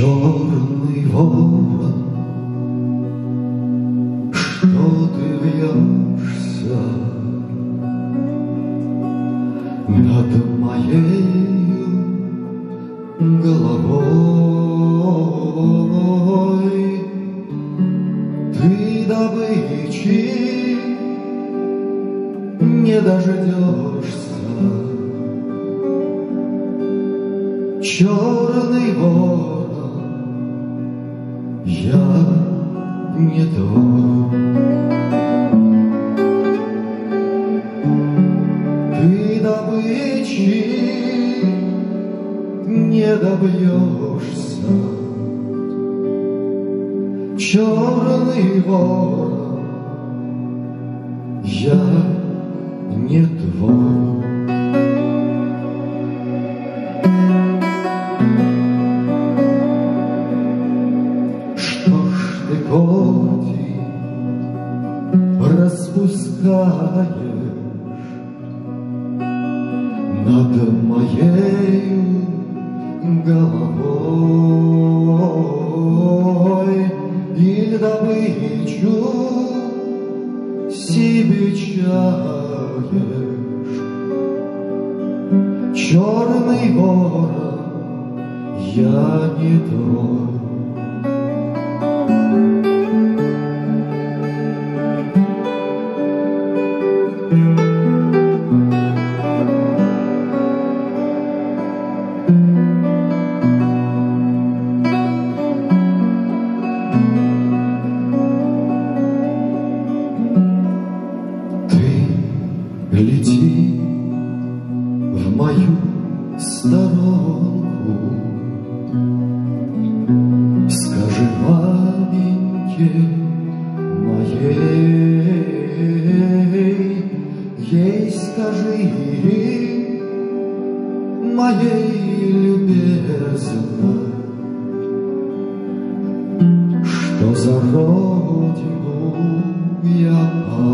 Черный ворон, что ты вьешься над моей головой? Ты добычи не дождешься. Черный не твой. Ты добычи не добьешься. Черный ворон, я не твой. Коти, распускаешь над моей головой или добычу себе чаешь? Черный ворон, я не твой. Сторонку, Скажи маменьке моей, Ей скажи, моей любезной, Что за родину я пал.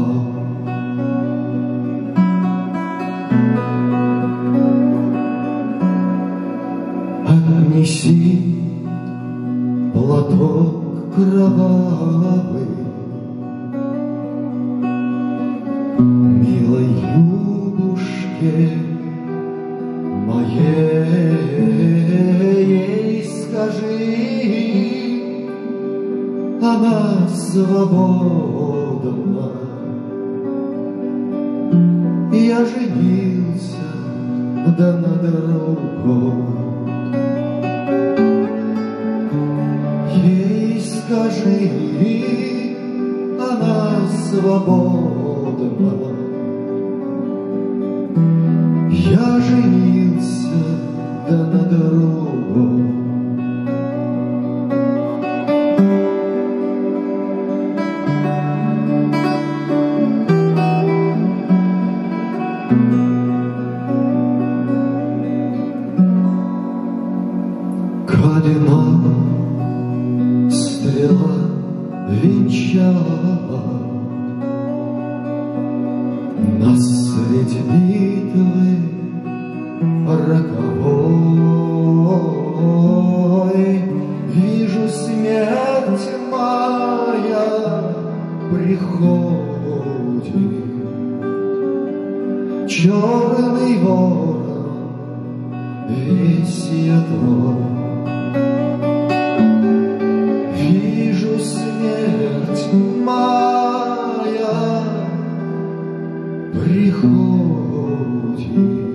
Платок кровавый. Милой Любушке моей скажи Она свободна. Я женился да на другом Ей скажи, она свободна. Я женился, да на другом. Нас средь битвы роковой. Вижу смерть моя приходит. Черный ворон весь я твой груди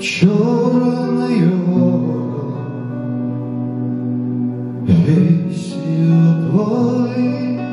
Черный ворон Весь ее бой